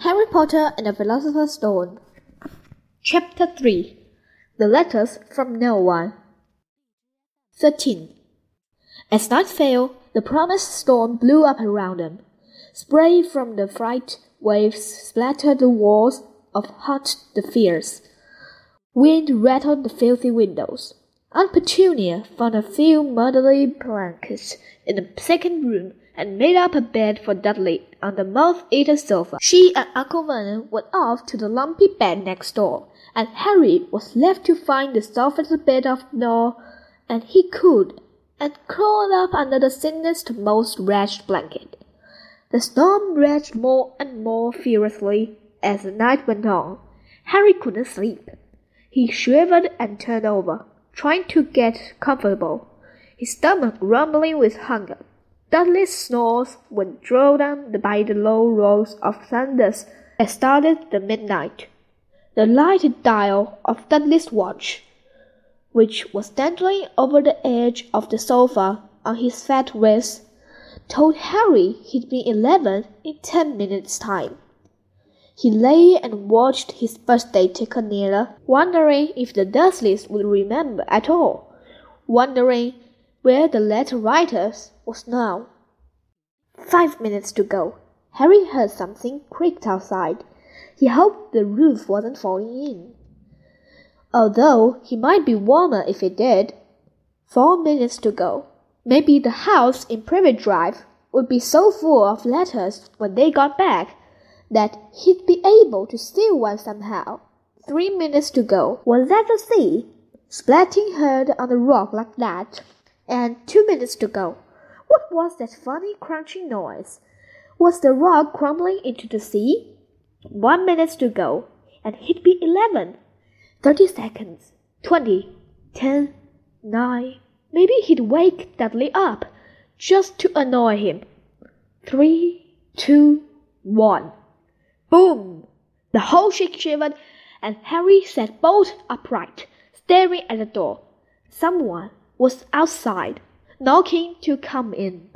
Harry Potter and the Philosopher's Stone. Chapter 3 The Letters from No One. 13. As night fell, the promised storm blew up around them. Spray from the fright waves splattered the walls of Hut the Fierce. Wind rattled the filthy windows. Aunt Petunia found a few motherly blankets in the second room and made up a bed for Dudley on the moth-eaten sofa. She and Uncle Vernon went off to the lumpy bed next door, and Harry was left to find the softest bit of gnaw and he could, and crawled up under the thinnest, most wretched blanket. The storm raged more and more furiously as the night went on. Harry couldn't sleep. He shivered and turned over, trying to get comfortable, his stomach rumbling with hunger. Dudley's snores were drowned by the low rolls of thunder that started the midnight. The lighted dial of Dudley's watch, which was dangling over the edge of the sofa on his fat wrist, told Harry he'd be eleven in ten minutes' time. He lay and watched his birthday ticker nearer, wondering if the Dursleys would remember at all, wondering where the letter writers was now. Five minutes to go. Harry heard something creaked outside. He hoped the roof wasn't falling in. Although he might be warmer if it did. Four minutes to go. Maybe the house in Privet Drive would be so full of letters when they got back that he'd be able to steal one somehow. Three minutes to go. Was that the sea? Splatting heard on the rock like that and two minutes to go. What was that funny crunching noise? Was the rock crumbling into the sea? One minute to go, and he'd be eleven. Thirty seconds. Twenty. Ten. Nine. Maybe he'd wake Dudley up, just to annoy him. Three, two, one. Boom! The whole ship shivered, and Harry sat bolt upright, staring at the door. Someone was outside, knocking to come in.